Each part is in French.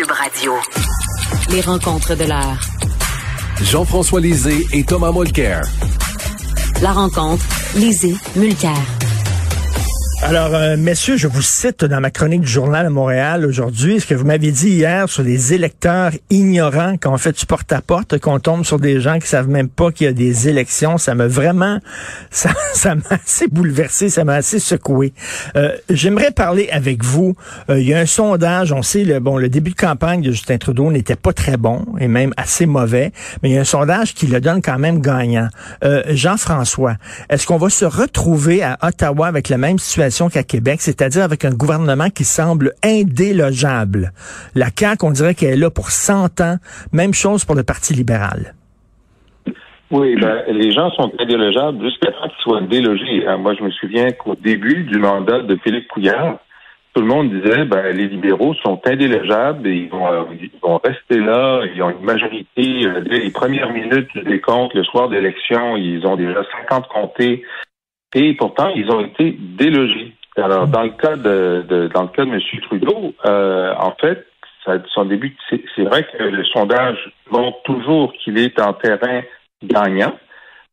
Cube Radio. Les rencontres de l'heure. Jean-François Lisée et Thomas Mulcair. La rencontre, Lisée, Mulcair. Alors, euh, messieurs, je vous cite dans ma chronique du journal à Montréal aujourd'hui ce que vous m'aviez dit hier sur les électeurs ignorants quand on fait du porte-à-porte, qu'on tombe sur des gens qui savent même pas qu'il y a des élections. Ça m'a vraiment, ça, ça m'a assez bouleversé, ça m'a assez secoué. Euh, J'aimerais parler avec vous. Euh, il y a un sondage, on sait, le, bon, le début de campagne de Justin Trudeau n'était pas très bon et même assez mauvais, mais il y a un sondage qui le donne quand même gagnant. Euh, Jean-François, est-ce qu'on va se retrouver à Ottawa avec la même situation qu'à Québec, c'est-à-dire avec un gouvernement qui semble indélogeable. La CAQ, on dirait qu'elle est là pour 100 ans. Même chose pour le Parti libéral. Oui, ben, les gens sont indélogeables jusqu'à ce qu'ils soient délogés. Euh, moi, je me souviens qu'au début du mandat de Philippe Couillard, tout le monde disait ben, les libéraux sont indélogeables et ils vont, euh, rester là. Ils ont une majorité. Euh, dès les premières minutes des comptes, le soir d'élection, ils ont déjà 50 comtés et pourtant, ils ont été délogés. Alors, dans le cas de, de dans le cas de M. Trudeau, euh, en fait, ça, son début, c'est vrai que le sondage montre toujours qu'il est en terrain gagnant.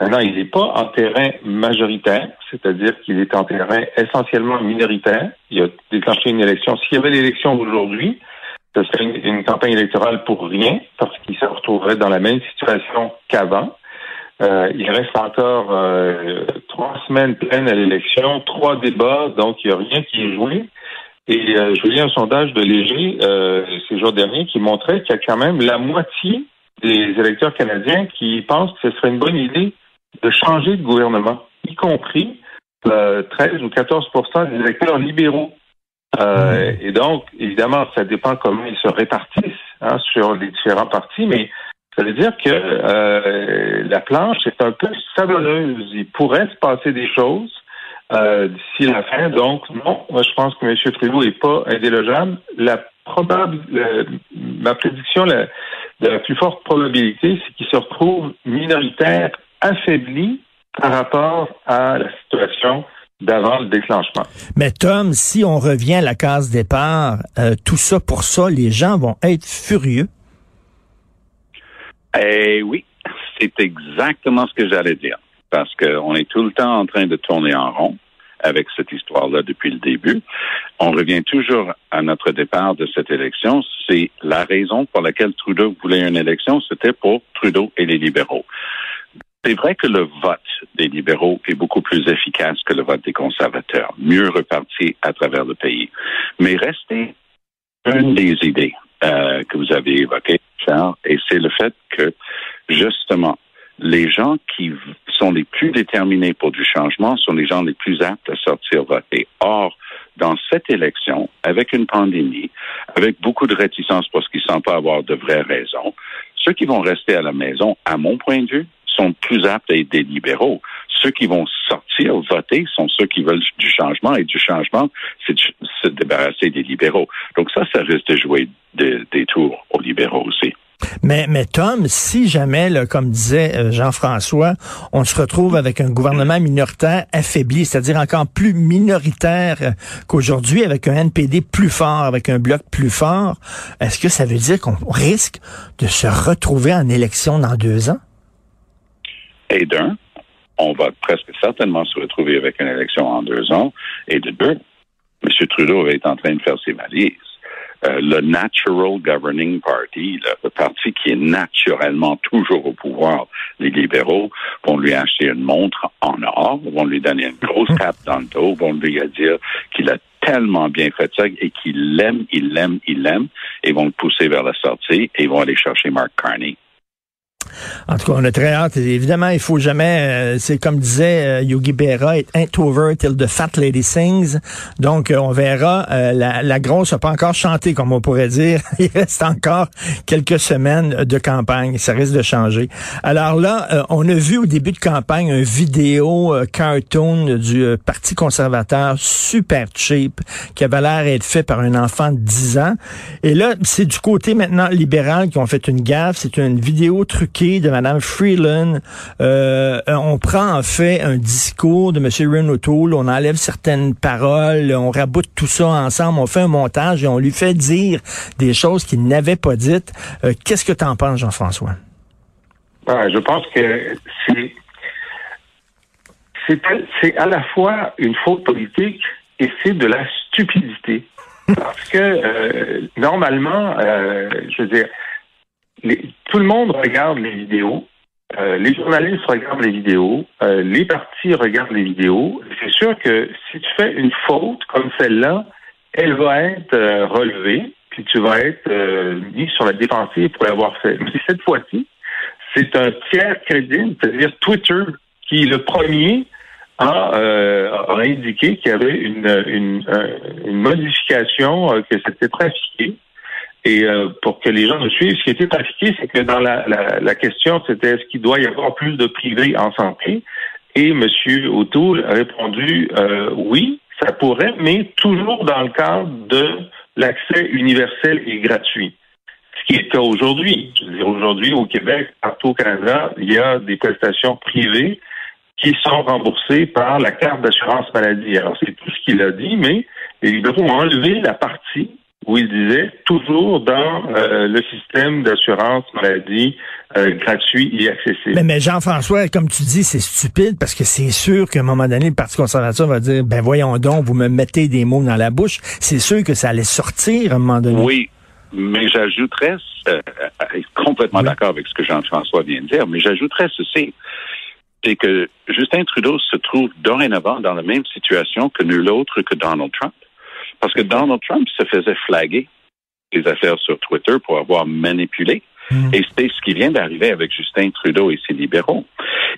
Maintenant, il n'est pas en terrain majoritaire, c'est-à-dire qu'il est en terrain essentiellement minoritaire. Il a déclenché une élection. S'il y avait l'élection aujourd'hui, ce serait une, une, campagne électorale pour rien, parce qu'il se retrouverait dans la même situation qu'avant. Euh, il reste encore euh, trois semaines pleines à l'élection, trois débats, donc il n'y a rien qui est joué. Et euh, je lis un sondage de Léger ces jours derniers qui montrait qu'il y a quand même la moitié des électeurs canadiens qui pensent que ce serait une bonne idée de changer de gouvernement, y compris 13 ou 14% des électeurs libéraux. et donc, évidemment, ça dépend comment ils se répartissent hein, sur les différents partis, mais ça veut dire que euh, la planche est un peu savonneuse. Il pourrait se passer des choses euh, d'ici la fin. Donc, non, moi, je pense que M. Trudeau n'est pas indélogeable. La probable, ma prédiction, de la plus forte probabilité, c'est qu'il se retrouve minoritaire, affaibli par rapport à la situation d'avant le déclenchement. Mais Tom, si on revient à la case départ, euh, tout ça pour ça, les gens vont être furieux. Eh oui, c'est exactement ce que j'allais dire. Parce qu'on est tout le temps en train de tourner en rond avec cette histoire-là depuis le début. On revient toujours à notre départ de cette élection. C'est la raison pour laquelle Trudeau voulait une élection, c'était pour Trudeau et les libéraux. C'est vrai que le vote des libéraux est beaucoup plus efficace que le vote des conservateurs, mieux reparti à travers le pays. Mais restez une des idées euh, que vous avez évoquées, et c'est le fait que, justement, les gens qui sont les plus déterminés pour du changement sont les gens les plus aptes à sortir voter. Or, dans cette élection, avec une pandémie, avec beaucoup de réticence parce qu'ils ne semblent pas avoir de vraies raisons, ceux qui vont rester à la maison, à mon point de vue, sont plus aptes à être des libéraux. Ceux qui vont sortir voter sont ceux qui veulent du changement et du changement, c'est se débarrasser des libéraux. Donc ça, ça risque de jouer des tours aux libéraux aussi. Mais, mais Tom, si jamais, comme disait euh, Jean-François, on se retrouve avec un gouvernement minoritaire affaibli, c'est-à-dire encore plus minoritaire qu'aujourd'hui, avec un NPD plus fort, avec un bloc plus fort, est-ce que ça veut dire qu'on risque de se retrouver en élection dans deux ans? Et d'un, on va presque certainement se retrouver avec une élection en deux ans. Et de deux, M. Trudeau est en train de faire ses valises. Euh, le Natural Governing Party, le, parti qui est naturellement toujours au pouvoir, les libéraux, vont lui acheter une montre en or, vont lui donner une grosse mhm. cape dans le dos, vont lui dire qu'il a tellement bien fait ça et qu'il l'aime, il l'aime, il l'aime, et vont le pousser vers la sortie et vont aller chercher Mark Carney. En tout cas, on a très hâte. Évidemment, il faut jamais, euh, c'est comme disait euh, Yogi Berra, ain't over till the fat lady sings. Donc, euh, on verra. la, la, grosse n'a pas encore chanté, comme on pourrait dire. il reste encore quelques semaines de campagne. Ça risque de changer. Alors là, on a vu au début de campagne une vidéo cartoon du Parti conservateur super cheap qui avait l'air d'être fait par un enfant de 10 ans. Et là, c'est du côté maintenant libéral qui ont fait une gaffe. C'est une vidéo truquée de Mme Freeland. Euh, on prend en fait un discours de M. Ren O'Toole, on enlève certaines paroles, on raboute tout ça ensemble, on fait un montage et on lui fait dire des choses qu'il n'avait pas dites. Euh, qu'est-ce que tu en penses, Jean-François? je pense que c'est c'est à la fois une faute politique et c'est de la stupidité. Parce que euh, normalement, euh, je veux dire, tout le monde regarde les vidéos, euh, les journalistes regardent les vidéos, les partis regardent les vidéos. C'est sûr que si tu fais une faute comme celle-là, elle va être relevée, puis tu vas être mis sur la défensive pour l'avoir fait. Mais cette fois-ci, c'est un tiers crédible, c'est-à-dire Twitter, qui le premier euh, a, indiqué qu'il y avait une, une, une modification, euh, que c'était trafiqué. Et euh, pour que les gens nous suivent, ce qui était trafiqué, c'est que dans la, la, la question, c'était est-ce qu'il doit y avoir plus de privés en santé? Et M. O'Toole a répondu oui, ça pourrait, mais toujours dans le cadre de l'accès universel et gratuit. Ce qui est le cas aujourd'hui. Aujourd'hui, au Québec, partout au Canada, il y a des prestations privées qui sont remboursés par la carte d'assurance maladie. Alors, c'est tout ce qu'il a dit, mais les libéraux ont enlevé la partie où il disait toujours dans euh, le système d'assurance maladie euh, gratuit et accessible. Mais, mais Jean-François, comme tu dis, c'est stupide parce que c'est sûr qu'à un moment donné, le Parti conservateur va dire, ben voyons donc, vous me mettez des mots dans la bouche. C'est sûr que ça allait sortir à un moment donné. Oui, mais j'ajouterais, euh, complètement d'accord avec ce que Jean-François vient de dire, mais j'ajouterais ceci c'est que Justin Trudeau se trouve dorénavant dans la même situation que nul autre que Donald Trump. Parce que Donald Trump se faisait flaguer les affaires sur Twitter pour avoir manipulé. Hmm. Et c'est ce qui vient d'arriver avec Justin Trudeau et ses libéraux.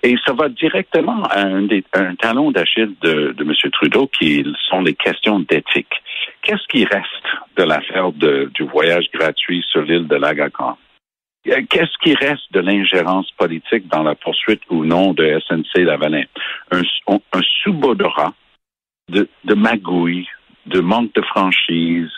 Et ça va directement à un, des, un talon d'Achille de, de M. Trudeau qui sont les questions d'éthique. Qu'est-ce qui reste de l'affaire du voyage gratuit sur l'île de l'Agacan? Euh, qu'est-ce qui reste de l'ingérence politique dans la poursuite ou non de SNC-Lavalin? Un, un sous-bodorat de, de magouille, de manque de franchise,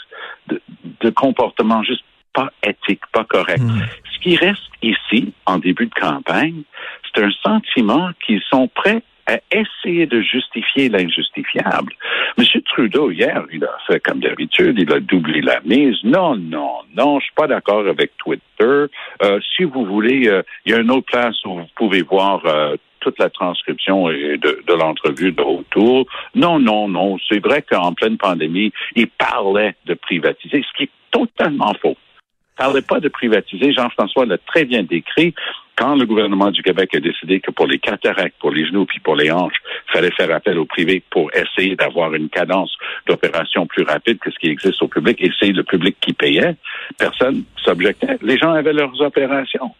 de, de comportement juste pas éthique, pas correct. Hmm. Ce qui reste ici, en début de campagne, c'est un sentiment qu'ils sont prêts à essayer de justifier l'injustifiable. M. Trudeau, hier, il a fait comme d'habitude, il a doublé la mise. Non, non, non, je suis pas d'accord avec Twitter. Euh, si vous voulez, euh, il y a une autre place où vous pouvez voir euh, toute la transcription de, l'entrevue de retour. Non, non, non. C'est vrai qu'en pleine pandémie, il parlait de privatiser, ce qui est totalement faux. Il parlait pas de privatiser. Jean-François l'a très bien décrit quand le gouvernement du Québec a décidé que pour les cataractes, pour les genoux puis pour les hanches, il fallait faire appel au privé pour essayer d'avoir une cadence d'opération plus rapide que ce qui existe au public, et c'est le public qui payait, personne s'objectait. Les gens avaient leurs opérations.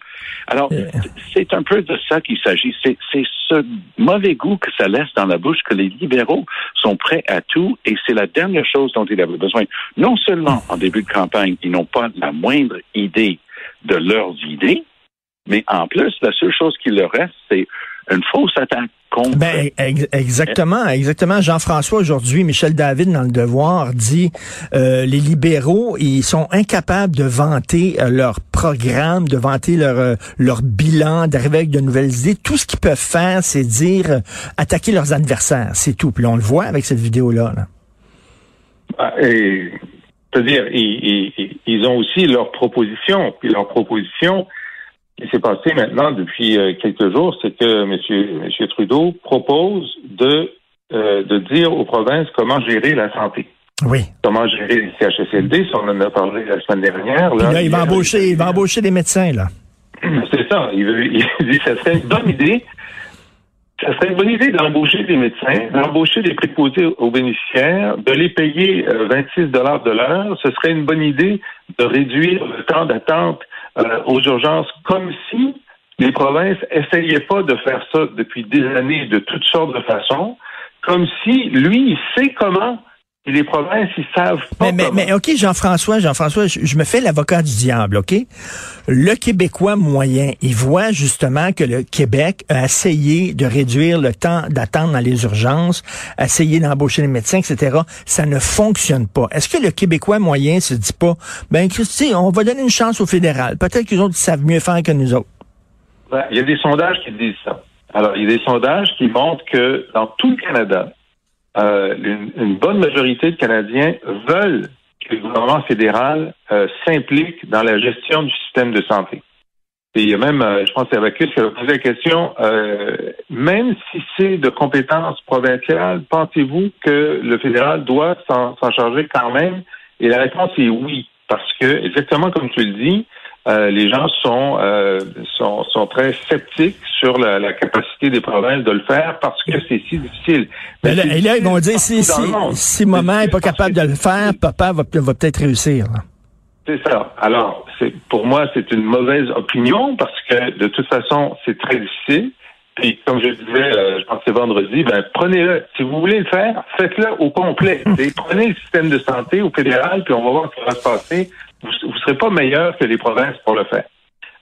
Alors, c'est un peu de ça qu'il s'agit. C'est ce mauvais goût que ça laisse dans la bouche que les libéraux sont prêts à tout, et c'est la dernière chose dont ils avaient besoin. Non seulement en début de campagne, ils n'ont pas la moindre idée de leurs idées, mais en plus, la seule chose qui leur reste, c'est une fausse attaque contre. Ben, exactement, exactement. Jean-François aujourd'hui, Michel David dans le Devoir dit euh, les libéraux, ils sont incapables de vanter euh, leur programme, de vanter leur euh, leur bilan, d'arriver avec de nouvelles idées. Tout ce qu'ils peuvent faire, c'est dire attaquer leurs adversaires, c'est tout. Puis on le voit avec cette vidéo là. Ah, c'est-à-dire, ils, ils, ils, ont aussi leurs propositions, puis leurs propositions qui s'est passé maintenant depuis euh, quelques jours, c'est que M. Monsieur, Trudeau propose de, euh, de dire aux provinces comment gérer la santé. Oui. Comment gérer les CHSLD, ça on en a parlé la semaine dernière. Là, il, va embaucher, il va embaucher des médecins, là. C'est ça. Il, veut, il dit que ça serait une bonne idée. Ça serait une bonne idée d'embaucher des médecins, d'embaucher des préposés aux bénéficiaires, de les payer 26 euh, dollars de l'heure. Ce serait une bonne idée de réduire le temps d'attente euh, aux urgences, comme si les provinces essayaient pas de faire ça depuis des années de toutes sortes de façons, comme si lui, il sait comment les provinces, ils savent pas. Mais, mais, mais OK, Jean-François, Jean-François, je, me fais l'avocat du diable, OK? Le Québécois moyen, il voit justement que le Québec a essayé de réduire le temps d'attente dans les urgences, essayé d'embaucher les médecins, etc. Ça ne fonctionne pas. Est-ce que le Québécois moyen se dit pas, ben, Christy, on va donner une chance au fédéral. Peut-être qu'ils autres savent mieux faire que nous autres. Ben, il y a des sondages qui disent ça. Alors, il y a des sondages qui montrent que dans tout le Canada, euh, une, une, bonne majorité de Canadiens veulent que le gouvernement fédéral euh, s'implique dans la gestion du système de santé. Et il y a même, euh, je pense c'est Avacus qui a posé la question, euh, même si c'est de compétences provinciales, pensez-vous que le fédéral doit s'en charger quand même? Et la réponse est oui, parce que, exactement comme tu le dis, euh, les gens sont, euh, sont, sont très sceptiques sur la, la, capacité des provinces de le faire parce que c'est si difficile. Mais là, et là, ils vont dire si, si, si maman n'est pas capable de le faire, papa va, va peut-être réussir. C'est ça. Alors, c'est pour moi, c'est une mauvaise opinion parce que de toute façon, c'est très difficile. Puis, comme je disais, euh, je pense que c'est vendredi, ben, prenez-le. Si vous voulez le faire, faites-le au complet. Et prenez le système de santé au fédéral, puis on va voir ce qui va se passer. Vous ne serez pas meilleur que les provinces pour le faire.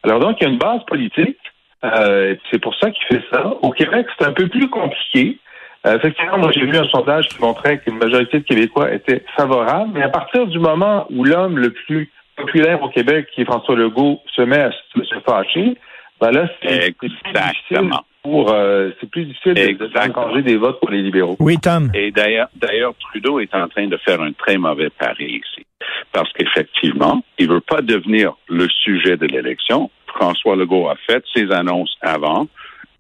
Alors donc, il y a une base politique. Euh, c'est pour ça qu'il fait ça. Au Québec, c'est un peu plus compliqué. Euh, effectivement, moi, j'ai vu un sondage qui montrait qu'une majorité de Québécois était favorable, mais à partir du moment où l'homme le plus populaire au Québec, qui est François Legault, se met à se fâcher, ben là, c'est Exactement. Pour, euh, c'est plus difficile d'encourager des votes pour les libéraux. Oui, Tom. Et d'ailleurs, d'ailleurs, Trudeau est en train de faire un très mauvais pari ici. Parce qu'effectivement, il veut pas devenir le sujet de l'élection. François Legault a fait ses annonces avant.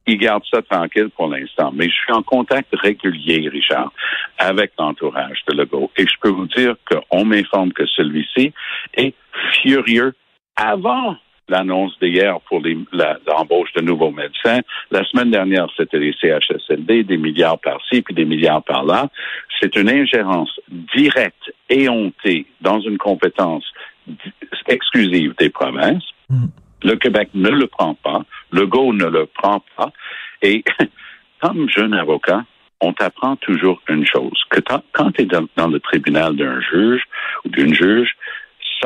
Il garde ça tranquille pour l'instant. Mais je suis en contact régulier, Richard, avec l'entourage de Legault. Et je peux vous dire qu'on m'informe que celui-ci est furieux avant l'annonce d'hier pour l'embauche de nouveaux médecins. La semaine dernière, c'était les CHSLD, des milliards par-ci, puis des milliards par-là. C'est une ingérence directe et hontée dans une compétence exclusive des provinces. Mm. Le Québec ne le prend pas. Le GO ne le prend pas. Et comme jeune avocat, on t'apprend toujours une chose, que quand tu es dans, dans, le tribunal d'un juge ou d'une juge,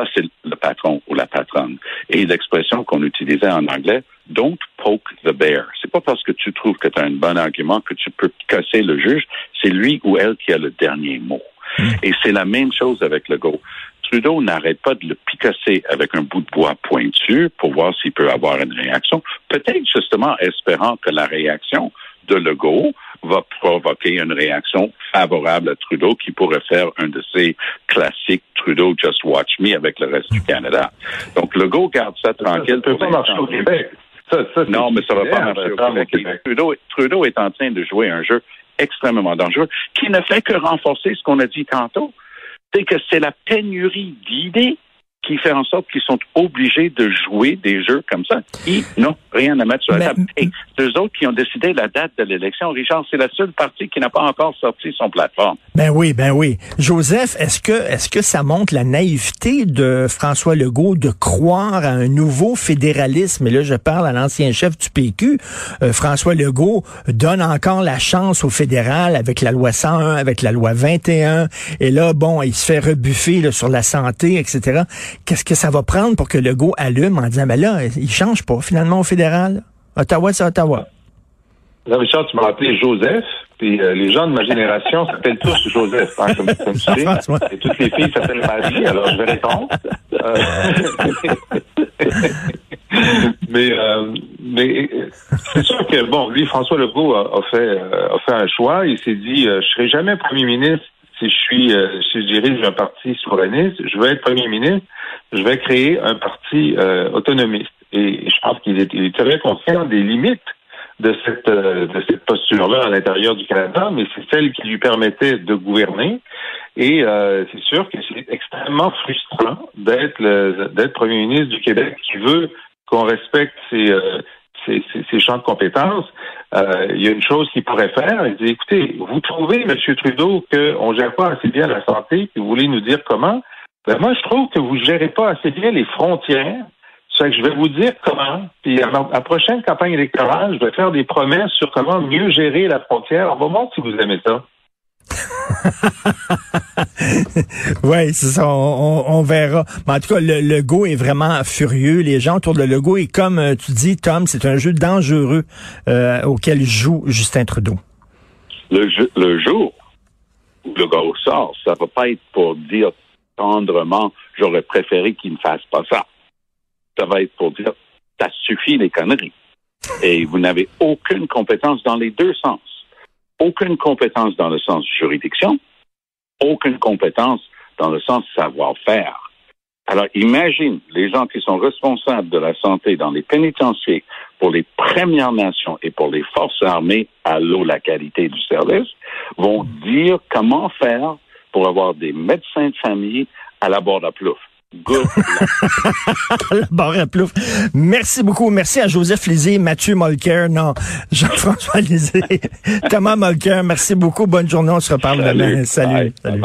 ça, c'est le patron ou la patronne. Et l'expression qu'on utilisait en anglais, don't poke the bear. C'est pas parce que tu trouves que tu as un bon argument que tu peux casser le juge. C'est lui ou elle qui a le dernier mot. Hmm. Et c'est la même chose avec le go. Trudeau n'arrête pas de le picasser avec un bout de bois pointu pour voir s'il peut avoir une réaction. Peut-être justement espérant que la réaction de Legault va provoquer une réaction favorable à Trudeau qui pourrait faire un de ces classiques Trudeau Just Watch Me avec le reste du Canada. Donc Legault garde ça tranquille. Ça peut pas marcher au Québec. Ça, ça, non, mais ça va pas marcher au Québec. Trudeau, Trudeau est en train de jouer un jeu extrêmement dangereux qui ne fait que renforcer ce qu'on a dit tantôt. C'est que c'est la pénurie d'idées qui fait en sorte qu'ils sont obligés de jouer des jeux comme ça. Ils n'ont rien à mettre sur la table. Et deux autres qui ont décidé la date de l'élection, Richard, c'est la seule partie qui n'a pas encore sorti son plateforme. Ben oui, ben oui. Joseph, est-ce que est-ce que ça montre la naïveté de François Legault de croire à un nouveau fédéralisme? Et là, je parle à l'ancien chef du PQ. Euh, François Legault donne encore la chance au fédéral avec la loi 101, avec la loi 21. Et là, bon, il se fait rebuffer là, sur la santé, etc qu'est-ce que ça va prendre pour que le go allume en disant, ben là, il change pas finalement au fédéral. Ottawa, c'est Ottawa. Là, Richard, tu m'as appelé Joseph, puis euh, les gens de ma génération s'appellent tous Joseph, hein, comme, tu sais. Et toutes les filles s'appellent Marie, alors je vais répondre. Euh, mais euh, mais c'est sûr que, bon, lui, François Legault a, fait, a fait un choix. Il s'est dit, je serai jamais premier ministre si je suis, si je dirige un parti souverainiste. Je veux être premier ministre je vais créer un parti euh, autonomiste. Et je pense qu'il est, est, très conscient des limites de cette, euh, de cette posture-là à l'intérieur du Canada, mais c'est celle qui lui permettait de gouverner. Et euh, c'est sûr que c'est extrêmement frustrant d'être d'être premier ministre du Québec qui veut qu'on respecte ses, ses, ses, champs de compétences. il y a une chose qu'il pourrait faire. Il dit, écoutez, vous trouvez, M. Trudeau, qu'on ne gère pas assez bien la santé, puis vous voulez nous dire comment? Ben moi, je trouve que vous ne gérez pas assez bien les frontières. C'est que je vais vous dire comment. Puis à la prochaine campagne électorale, je vais faire des promesses sur comment mieux gérer la frontière. On va voir si vous aimez ça. oui, c'est ça, on, verra. Mais en tout cas, le, le go est vraiment furieux. Les gens autour de le go et comme euh, tu dis, Tom, c'est un jeu dangereux euh, auquel joue Justin Trudeau. Le, jeu, le jour où le go sort, ça va pas être pour dire j'aurais préféré qu'il ne fasse pas ça. Ça va être pour dire, ça suffit les conneries. Et vous n'avez aucune compétence dans les deux sens. Aucune compétence dans le sens juridiction, aucune compétence dans le sens savoir-faire. Alors, imagine les gens qui sont responsables de la santé dans les pénitenciers pour les Premières Nations et pour les forces armées, à l'eau, la qualité du service, vont dire comment faire pour avoir des médecins de famille à la bord de plouf. Good la barre à plouf. Merci beaucoup. Merci à Joseph Lisée, Mathieu Molker, non, Jean-François Lisée, Thomas Molker. Merci beaucoup. Bonne journée. On se reparle demain. Salut. Salut.